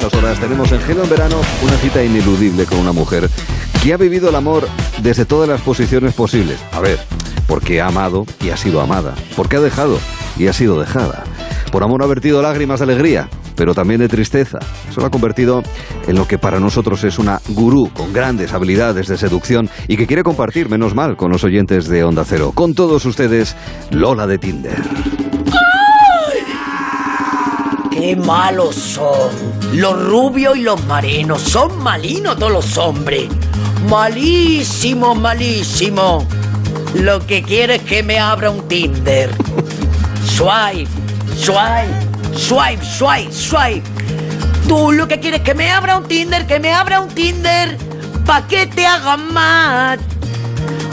estas horas tenemos en Gelo en Verano una cita ineludible con una mujer que ha vivido el amor desde todas las posiciones posibles. A ver, porque ha amado y ha sido amada, porque ha dejado y ha sido dejada. Por amor ha vertido lágrimas de alegría, pero también de tristeza. Eso lo ha convertido en lo que para nosotros es una gurú con grandes habilidades de seducción y que quiere compartir, menos mal, con los oyentes de Onda Cero. Con todos ustedes, Lola de Tinder. ¡Qué malos son! Los rubios y los marinos son malinos todos los hombres. Malísimo, malísimo. Lo que quiero es que me abra un Tinder. Swipe, swipe, swipe, swipe, swipe. Tú lo que quieres es que me abra un Tinder, que me abra un Tinder, pa' que te haga más.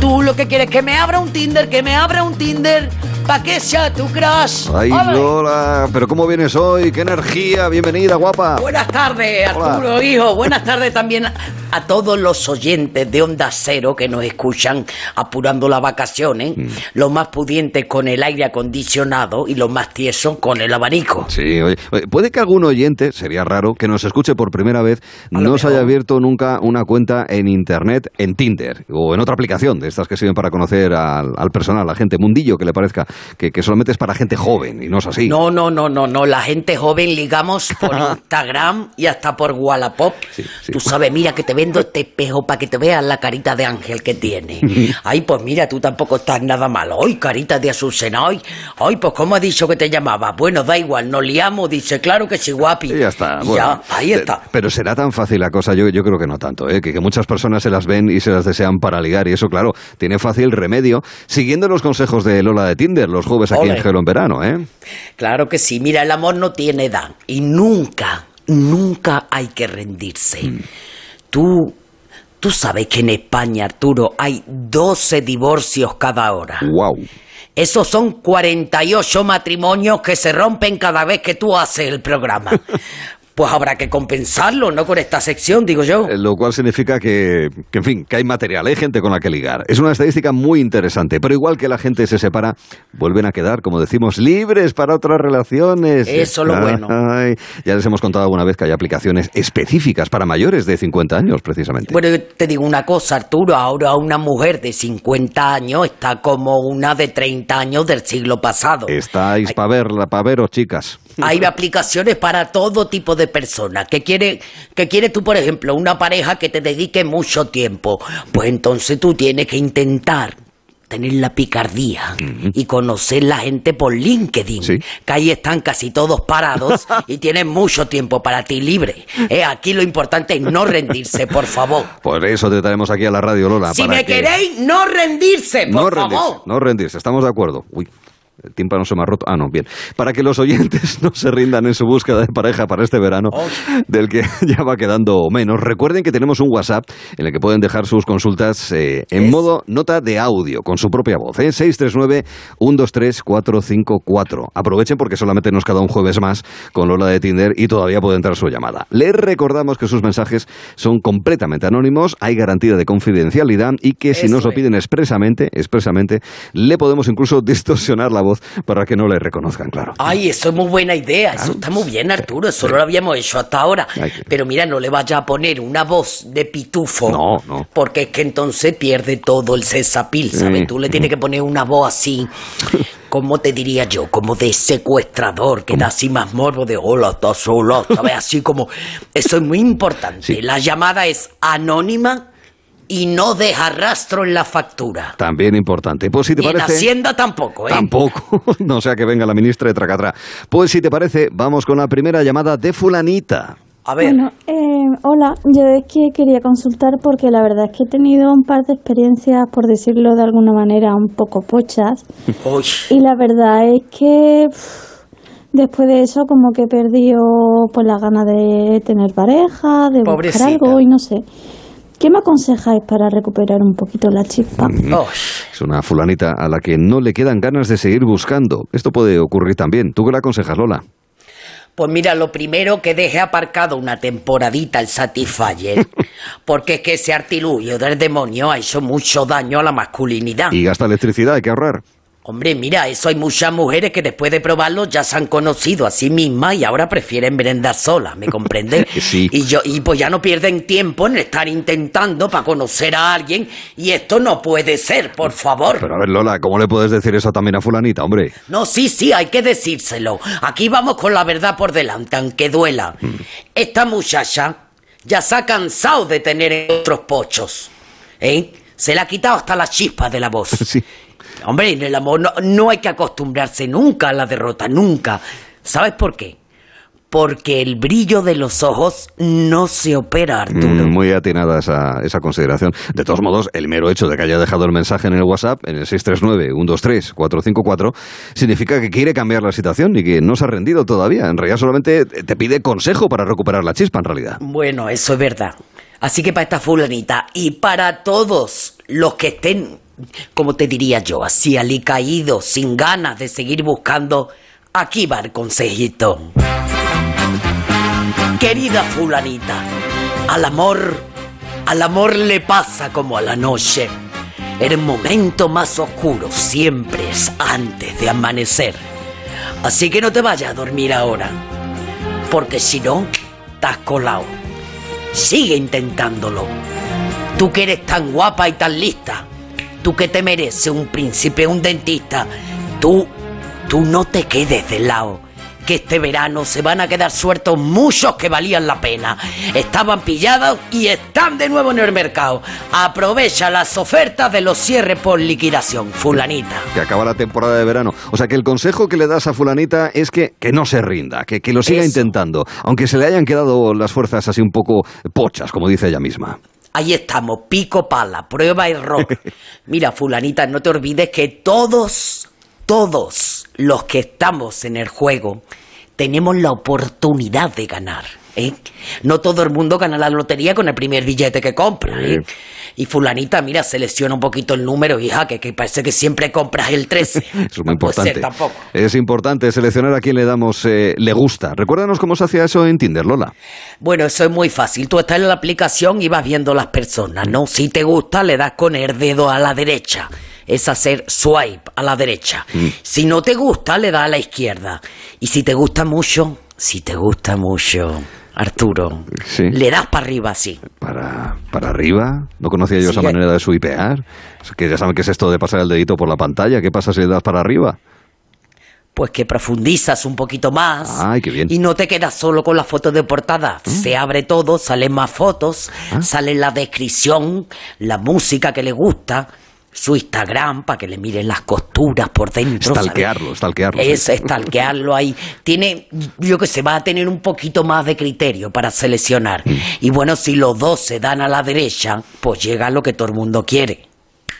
Tú lo que quieres es que me abra un Tinder, que me abra un Tinder, pa' que sea tu crush. Ay. Lola, pero ¿cómo vienes hoy? ¡Qué energía! Bienvenida, guapa. Buenas tardes, Hola. Arturo, hijo. Buenas tardes también a, a todos los oyentes de Onda Cero que nos escuchan apurando las vacaciones. Mm. Los más pudientes con el aire acondicionado y los más tiesos con el abanico. Sí, oye, oye, puede que algún oyente, sería raro, que nos escuche por primera vez, no se haya abierto nunca una cuenta en Internet, en Tinder, o en otra aplicación de estas que sirven para conocer al, al personal, a la gente, mundillo que le parezca, que, que solamente es para gente joven, y no es así. No, no, no, no, no. La gente joven ligamos por Instagram y hasta por Wallapop. Sí, sí. Tú sabes, mira que te vendo este espejo para que te veas la carita de ángel que tiene. Ay, pues mira, tú tampoco estás nada mal. Ay, carita de Azucena. Ay, ay, pues ¿cómo ha dicho que te llamaba? Bueno, da igual, nos liamos. Dice, claro que sí, guapi. Y ya está. Y bueno. ya, ahí está. Pero será tan fácil la cosa, yo, yo creo que no tanto, ¿eh? que, que muchas personas se las ven y se las desean para ligar, y eso, claro, tiene fácil remedio, siguiendo los consejos de Lola de Tinder, los jueves aquí Ole. en Gelo en Verano, ¿eh? Claro que sí. Mira, el amor no tiene edad. Y nunca, nunca hay que rendirse. Mm. Tú, tú sabes que en España, Arturo, hay 12 divorcios cada hora. ¡Wow! Esos son 48 matrimonios que se rompen cada vez que tú haces el programa. Pues habrá que compensarlo, ¿no? Con esta sección, digo yo. Eh, Lo cual significa que, que, en fin, que hay material, hay gente con la que ligar. Es una estadística muy interesante, pero igual que la gente se separa, vuelven a quedar, como decimos, libres para otras relaciones. Eso es lo bueno. Ay, ya les hemos contado alguna vez que hay aplicaciones específicas para mayores de 50 años, precisamente. Bueno, yo te digo una cosa, Arturo, ahora una mujer de 50 años está como una de 30 años del siglo pasado. Estáis para verla, para veros, chicas. Hay aplicaciones para todo tipo de personas. ¿Qué quiere, qué quiere tú, por ejemplo, una pareja que te dedique mucho tiempo? Pues entonces tú tienes que intentar tener la picardía y conocer la gente por LinkedIn, Sí. que ahí están casi todos parados y tienen mucho tiempo para ti libre. Eh, aquí lo importante es no rendirse, por favor. Por eso te traemos aquí a la radio, Lola. Si para me que- queréis, no rendirse, por no favor. rendirse, no rendirse, estamos de acuerdo. Uy, el tímpano se me ha roto. Ah, no, bien. Para que los oyentes no se rindan en su búsqueda de pareja para este verano, Oh. del que ya va quedando menos, recuerden que tenemos un WhatsApp en el que pueden dejar sus consultas eh, en Es- modo nota de audio, con su propia voz, ¿eh? 639-123-454. Aprovechen porque solamente nos queda un jueves más con Lola de Tinder y todavía puede entrar su llamada. Les recordamos que sus mensajes son completamente anónimos, hay garantía de confidencialidad y que si Eso nos lo piden expresamente, expresamente, le podemos incluso distorsionar la voz para que no le reconozcan, claro. Ay, eso es muy buena idea. Eso está muy bien, Arturo. Eso no lo habíamos hecho hasta ahora. Ay, Pero mira, no le vaya a poner una voz de pitufo. No, no. Porque es que entonces pierde todo el cesapil, ¿sabes? Sí. Tú le tienes que poner una voz así. ¿Cómo te diría yo? Como de secuestrador, que da así más morbo de hola, estás sola, ¿sabes? Así como. Eso es muy importante. Sí. La llamada es anónima y no deja rastro en la factura. También importante. Pues si te y en parece... Hacienda tampoco, ¿eh? Tampoco, no sea que venga la ministra de Tracatra. Pues si te parece, vamos con la primera llamada de fulanita. A ver. Bueno, eh, hola, yo es que quería consultar porque la verdad es que he tenido un par de experiencias, por decirlo de alguna manera, un poco pochas. Uy. Y la verdad es que pff, después de eso como que he perdido pues las ganas de tener pareja, de Pobrecita. buscar algo y no sé. ¿Qué me aconsejáis para recuperar un poquito la chispa? Uy. Es una fulanita a la que no le quedan ganas de seguir buscando. Esto puede ocurrir también. ¿Tú qué le aconsejas, Lola? Pues mira, lo primero que deje aparcado una temporadita el Satisfyer, porque es que ese artilugio del demonio ha hecho mucho daño a la masculinidad. Y gasta electricidad, hay que ahorrar. Hombre, mira, eso hay muchas mujeres que después de probarlo ya se han conocido a sí mismas y ahora prefieren merendar solas, ¿me comprendes? Sí. Y yo, y pues ya no pierden tiempo en estar intentando para conocer a alguien y esto no puede ser, por favor. Pero a ver, Lola, ¿cómo le puedes decir eso también a fulanita, hombre? No, sí, sí, hay que decírselo. Aquí vamos con la verdad por delante, aunque duela. Mm. Esta muchacha ya se ha cansado de tener otros pochos. ¿Eh? Se le ha quitado hasta la chispa de la voz. Sí. Hombre, en el amor no, no hay que acostumbrarse nunca a la derrota, nunca. ¿Sabes por qué? Porque el brillo de los ojos no se opera, Arturo. Mm, muy atinada esa, esa consideración. De todos modos, el mero hecho de que haya dejado el mensaje en el WhatsApp, en el 639-123-454, significa que quiere cambiar la situación y que no se ha rendido todavía. En realidad solamente te pide consejo para recuperar la chispa, en realidad. Bueno, eso es verdad. Así que para esta fulanita y para todos los que estén, como te diría yo, así alicaídos, sin ganas de seguir buscando, aquí va el consejito. Querida fulanita, al amor, al amor le pasa como a la noche. El momento más oscuro siempre es antes de amanecer. Así que no te vayas a dormir ahora, porque si no, estás colado. Sigue intentándolo. Tú que eres tan guapa y tan lista. Tú que te mereces un príncipe, un dentista. Tú, tú no te quedes de lado. Que este verano se van a quedar sueltos muchos que valían la pena. Estaban pillados y están de nuevo en el mercado. Aprovecha las ofertas de los cierres por liquidación, fulanita. Que acaba la temporada de verano. O sea que el consejo que le das a fulanita es que, que no se rinda, que, que lo siga Eso. intentando, aunque se le hayan quedado las fuerzas así un poco pochas, como dice ella misma. Ahí estamos, pico pala, prueba y rock. Mira, fulanita, no te olvides que todos, todos los que estamos en el juego tenemos la oportunidad de ganar. ¿Eh? No todo el mundo gana la lotería con el primer billete que compra. ¿eh? Y fulanita, mira, selecciona un poquito el número, hija, que, que parece que siempre compras el 13. Eso es muy No puede ser importante. tampoco. Es importante seleccionar a quien le damos eh, le gusta. Recuérdanos cómo se hacía eso en Tinder, Lola. Bueno, eso es muy fácil. Tú estás en la aplicación y vas viendo las personas, ¿no? Si te gusta, le das con el dedo a la derecha. Es hacer swipe a la derecha. Si no te gusta, le das a la izquierda. Y si te gusta mucho, si te gusta mucho, Arturo, Sí. le das para arriba así. Para, para arriba. No conocía yo Sí, esa ya- manera de swipear. Es que ya saben qué es esto de pasar el dedito por la pantalla. ¿Qué pasa si le das para arriba? Pues que profundizas un poquito más. Ay, qué bien. Y no te quedas solo con la foto de portada. Se abre todo, salen más fotos, Ah. sale la descripción, la música que le gusta, su Instagram para que le miren las costuras por dentro. ¿sabes? Stalkearlo, stalkearlo, sí. Es stalkearlo ahí. Tiene, yo que sé, va a tener un poquito más de criterio para seleccionar. Mm. Y bueno, si los dos se dan a la derecha, pues llega lo que todo el mundo quiere.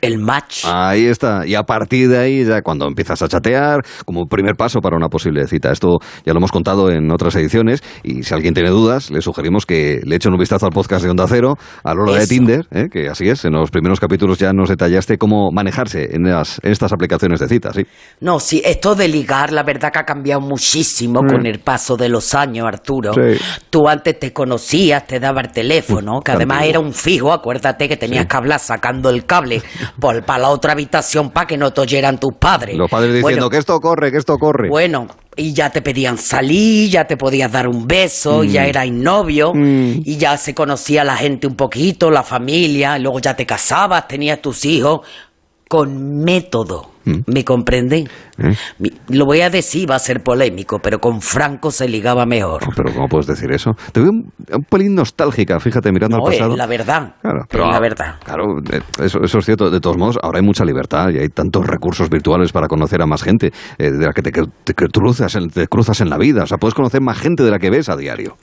El match. Ahí está. Y a partir de ahí, ya cuando empiezas a chatear, como primer paso para una posible cita. Esto ya lo hemos contado en otras ediciones. Y si alguien tiene dudas, le sugerimos que le echen un vistazo al podcast de Onda Cero, a Lola de Eso. Tinder, ¿eh? que así es. En los primeros capítulos ya nos detallaste cómo manejarse en, las- en estas aplicaciones de citas. ¿sí? No, sí, esto de ligar, la verdad que ha cambiado muchísimo con el paso de los años, Arturo. Sí. Tú antes te conocías, te daba el teléfono, que además era un fijo, acuérdate que tenías que hablar sacando el cable por, para la otra habitación para que no te oyeran tus padres. Los padres diciendo Bueno, que esto corre, que esto corre. Bueno, y ya te pedían salir, ya te podías dar un beso, ya eras novio, Mm. y ya se conocía la gente un poquito, la familia, luego ya te casabas, tenías tus hijos, con método. ¿Me comprenden? ¿Eh? Lo voy a decir, va a ser polémico, pero con Franco se ligaba mejor. Oh, Pero ¿cómo puedes decir eso? Te veo un, un pelín nostálgica, fíjate, mirando No, al es pasado. la verdad. Claro, es pero, la verdad. Claro, eh, eso, eso es cierto. De todos modos, ahora hay mucha libertad y hay tantos recursos virtuales para conocer a más gente eh, de la que te, que te cruzas, te cruzas en la vida. O sea, puedes conocer más gente de la que ves a diario.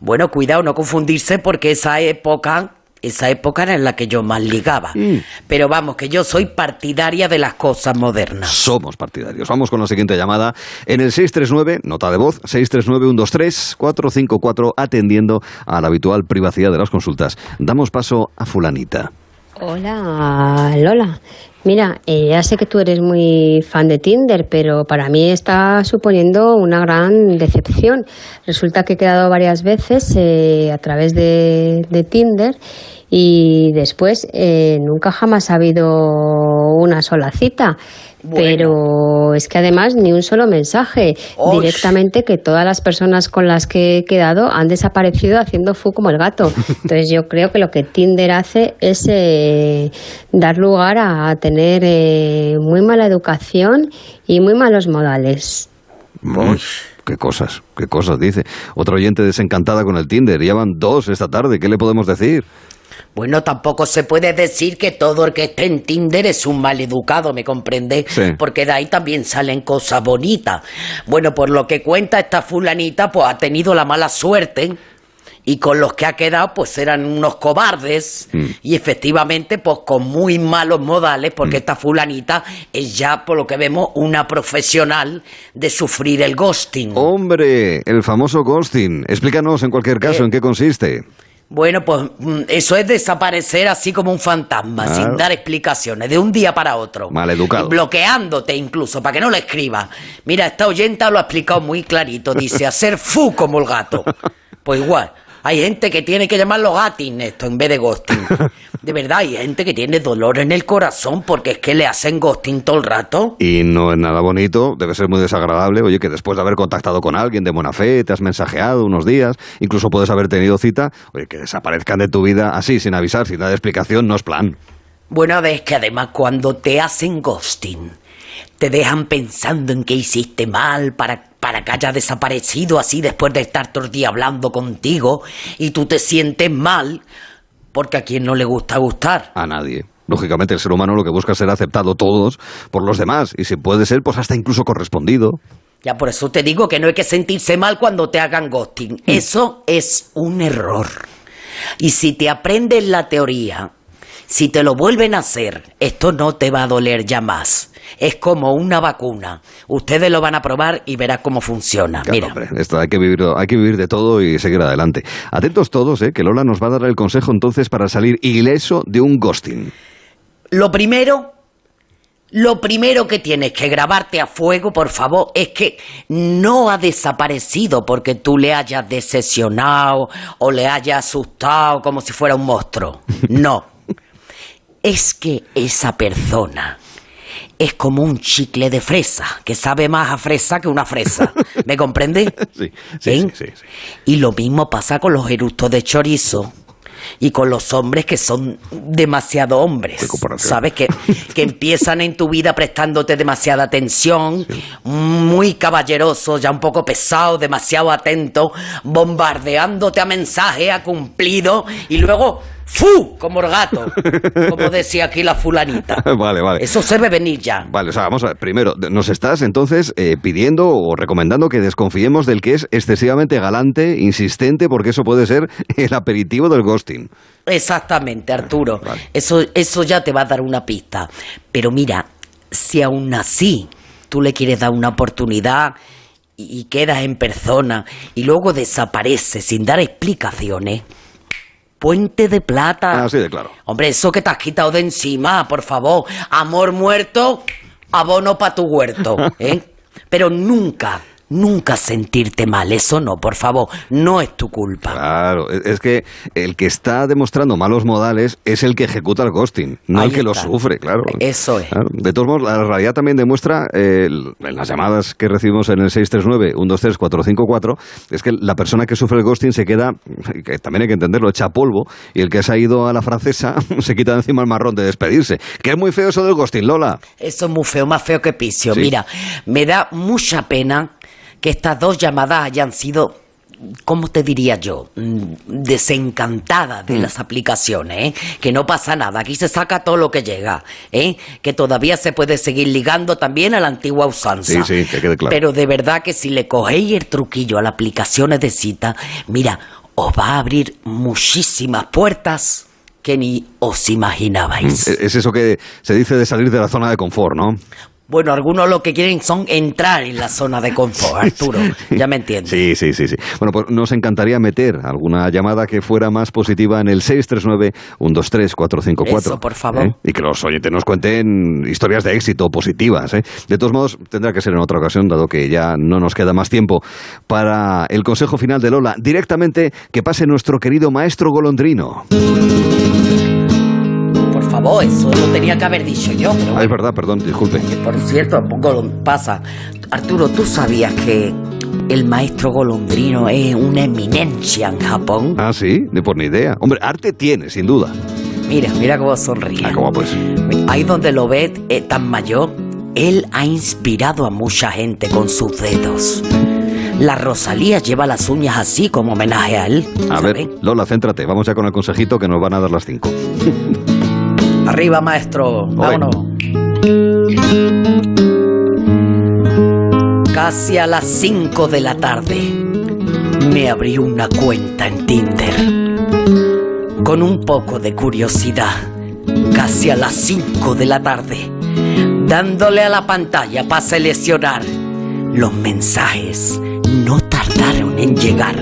Bueno, cuidado, no confundirse porque esa época, esa época era en la que yo más ligaba. Mm. Pero vamos, que yo soy partidaria de las cosas modernas. Somos partidarios. Vamos con la siguiente llamada. En el 639, nota de voz, 639-123-454, atendiendo a la habitual privacidad de las consultas. Damos paso a fulanita. Hola, Lola. Mira, eh, ya sé que tú eres muy fan de Tinder, pero para mí está suponiendo una gran decepción. Resulta que he quedado varias veces eh, a través de, de Tinder y después eh, nunca jamás ha habido una sola cita. Pero es que además ni un solo mensaje. Directamente que todas las personas con las que he quedado han desaparecido haciendo fu como el gato. Entonces yo creo que lo que Tinder hace es eh, dar lugar a tener eh, muy mala educación y muy malos modales. Mm, qué cosas, qué cosas dice. Otra oyente desencantada con el Tinder. Ya van dos esta tarde. ¿Qué le podemos decir? Bueno, tampoco se puede decir que todo el que esté en Tinder es un maleducado, ¿me comprende? Porque de ahí también salen cosas bonitas. Bueno, por lo que cuenta esta fulanita, pues ha tenido la mala suerte y con los que ha quedado pues eran unos cobardes mm. y efectivamente pues con muy malos modales porque mm. esta fulanita es ya por lo que vemos una profesional de sufrir el ghosting. Hombre, el famoso ghosting. Explícanos en cualquier caso eh, en qué consiste. Bueno, pues mm, eso es desaparecer así como un fantasma, sin dar explicaciones, de un día para otro. Maleducado. Bloqueándote incluso, para que no le escriba. Mira, esta oyenta lo ha explicado muy clarito. Dice, hacer fu como el gato. Pues igual. Hay gente que tiene que llamarlo gatin esto en vez de ghosting. De verdad, hay gente que tiene dolor en el corazón porque es que le hacen ghosting todo el rato. Y no es nada bonito, debe ser muy desagradable. Oye, que después de haber contactado con alguien de buena fe, te has mensajeado unos días, incluso puedes haber tenido cita, oye, que desaparezcan de tu vida así, sin avisar, sin dar explicación, no es plan. Bueno, es que además cuando te hacen ghosting, te dejan pensando en que hiciste mal para para que haya desaparecido así después de estar todo el día hablando contigo y tú te sientes mal, porque a quien no le gusta gustar. A nadie. Lógicamente el ser humano lo que busca es ser aceptado todos por los demás y si puede ser pues hasta incluso correspondido. Ya por eso te digo que no hay que sentirse mal cuando te hagan ghosting. Mm. Eso es un error. Y si te aprendes la teoría, si te lo vuelven a hacer, esto no te va a doler ya más es como una vacuna. Ustedes lo van a probar y verán cómo funciona. Mira. esto hay que, vivir, hay que vivir de todo y seguir adelante. Atentos todos, ¿eh? que Lola nos va a dar el consejo entonces para salir ileso de un ghosting. Lo primero lo primero que tienes que grabarte a fuego, por favor, es que no ha desaparecido porque tú le hayas decepcionado o le hayas asustado como si fuera un monstruo. No. es que esa persona es como un chicle de fresa, que sabe más a fresa que una fresa. ¿Me comprende? Sí, sí, sí, Y lo mismo pasa con los eructos de chorizo y con los hombres que son demasiado hombres. ¿Sabes? Que, que empiezan en tu vida prestándote demasiada atención, muy caballerosos, ya un poco pesados, demasiado atentos, bombardeándote a mensaje, a cumplido, y luego ¡Fu! Como el gato, como decía aquí la fulanita. vale, vale. Eso se debe venir ya. Vale, o sea, vamos a ver. Primero, nos estás entonces eh, pidiendo o recomendando que desconfiemos del que es excesivamente galante, insistente, porque eso puede ser el aperitivo del ghosting. Exactamente, Arturo. Eso, eso ya te va a dar una pista. Pero mira, si aún así tú le quieres dar una oportunidad y quedas en persona y luego desaparece sin dar explicaciones puente de plata. Ah, sí, de claro. Hombre, eso que te has quitado de encima, por favor. Amor muerto, abono para tu huerto, ¿eh? Pero nunca, nunca sentirte mal. Eso no, por favor, no es tu culpa. Claro, es que el que está demostrando malos modales es el que ejecuta el ghosting, no el que lo sufre, claro. Eso es. De todos modos, la realidad también demuestra, en las llamadas que recibimos en el 639-123-454, es que la persona que sufre el ghosting se queda, que también hay que entenderlo, echa polvo, y el que se ha ido a la francesa se quita encima el marrón de despedirse. Que es muy feo eso del ghosting, Lola. Eso es muy feo, más feo que picio. Mira, me da mucha pena que estas dos llamadas hayan sido ¿cómo te diría yo? Mm, desencantadas de mm. las aplicaciones, ¿eh? Que no pasa nada, aquí se saca todo lo que llega, ¿eh? Que todavía se puede seguir ligando también a la antigua usanza. Sí, sí, que quede claro. Pero de verdad que si le cogéis el truquillo a las aplicaciones de cita, mira, os va a abrir muchísimas puertas que ni os imaginabais. Mm, es eso que se dice de salir de la zona de confort, ¿no? Bueno, algunos lo que quieren son entrar en la zona de confort, Arturo. Ya me entiendes. Sí, sí, sí, sí. Bueno, pues nos encantaría meter alguna llamada que fuera más positiva en el 639-123-454. Eso, por favor. ¿eh? Y que los oyentes nos cuenten historias de éxito positivas. ¿eh? De todos modos, tendrá que ser en otra ocasión, dado que ya no nos queda más tiempo para el consejo final de Lola. Directamente que pase nuestro querido maestro golondrino. Favor, eso lo tenía que haber dicho yo. Pero Ah, es verdad, perdón, disculpe. Por cierto, poco pasa. Arturo, ¿tú sabías que el maestro golondrino es una eminencia en Japón? Ah, sí, ni por ni idea. Hombre, arte tiene, sin duda. Mira, mira cómo sonríe. Ah, ¿cómo pues? Ahí donde lo ves eh, tan mayor, él ha inspirado a mucha gente con sus dedos. La Rosalía lleva las uñas así como homenaje a él. A ¿sabes? ver, Lola, céntrate. Vamos ya con el consejito que nos van a dar las cinco. Arriba, maestro. Vámonos. Casi a las 5 de la tarde me abrí una cuenta en Tinder. Con un poco de curiosidad, casi a las 5 de la tarde, dándole a la pantalla para seleccionar. Los mensajes no tardaron en llegar.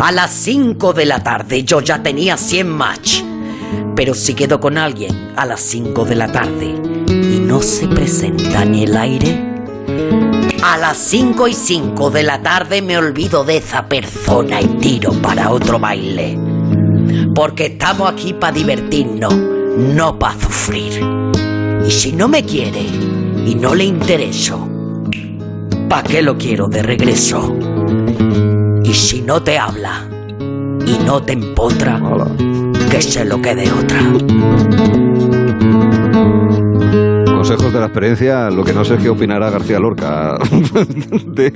A las 5 de la tarde yo ya tenía 100 match. Pero si quedo con alguien a las 5 de la tarde y no se presenta ni el aire, a las 5 y 5 de la tarde me olvido de esa persona y tiro para otro baile. Porque estamos aquí para divertirnos, no para sufrir. Y si no me quiere y no le intereso, ¿para qué lo quiero de regreso? Y si no te habla y no te empotra. Que se lo quede otra. Consejos de la experiencia, lo que no sé es qué opinará García Lorca de,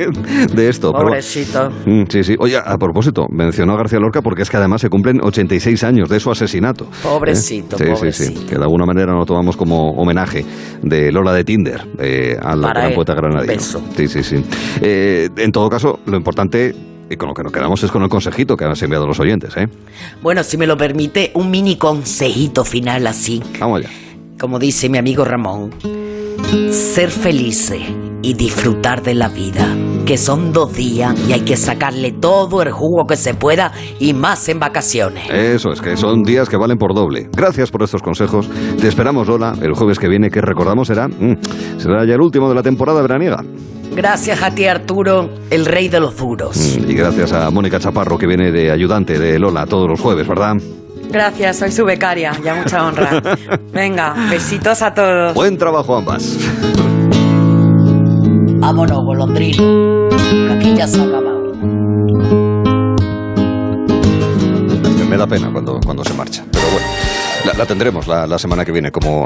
de esto. pero- Pobrecito. Mm, Sí, sí. Oye, a propósito, mencionó a García Lorca porque es que además se cumplen 86 años de su asesinato. Pobrecito, ¿Eh? Sí, sí, pobrecito. sí. Que de alguna manera lo tomamos como homenaje de Lola de Tinder eh, al Para gran él, poeta beso. Sí, sí, sí. Eh, en todo caso, lo importante y con lo que nos quedamos es con el consejito que han enviado los oyentes, ¿eh? Bueno, si me lo permite, un mini consejito final así. Vamos allá. Como dice mi amigo Ramón, ser felices y disfrutar de la vida, que son dos días y hay que sacarle todo el jugo que se pueda y más en vacaciones. Eso es, que son días que valen por doble. Gracias por estos consejos. Te esperamos, Lola, el jueves que viene, que recordamos será, mm, será ya el último de la temporada veraniega. Gracias a ti, Arturo, el rey de los duros. Mm, Y gracias a Mónica Chaparro, que viene de ayudante de Lola todos los jueves, ¿verdad? Gracias, soy su becaria, ya mucha honra. Venga, besitos a todos. Buen trabajo ambas. Vámonos, golondrino, que aquí ya se ha acabado. Me da pena cuando, cuando se marcha. Pero bueno, la, la tendremos la, la semana que viene como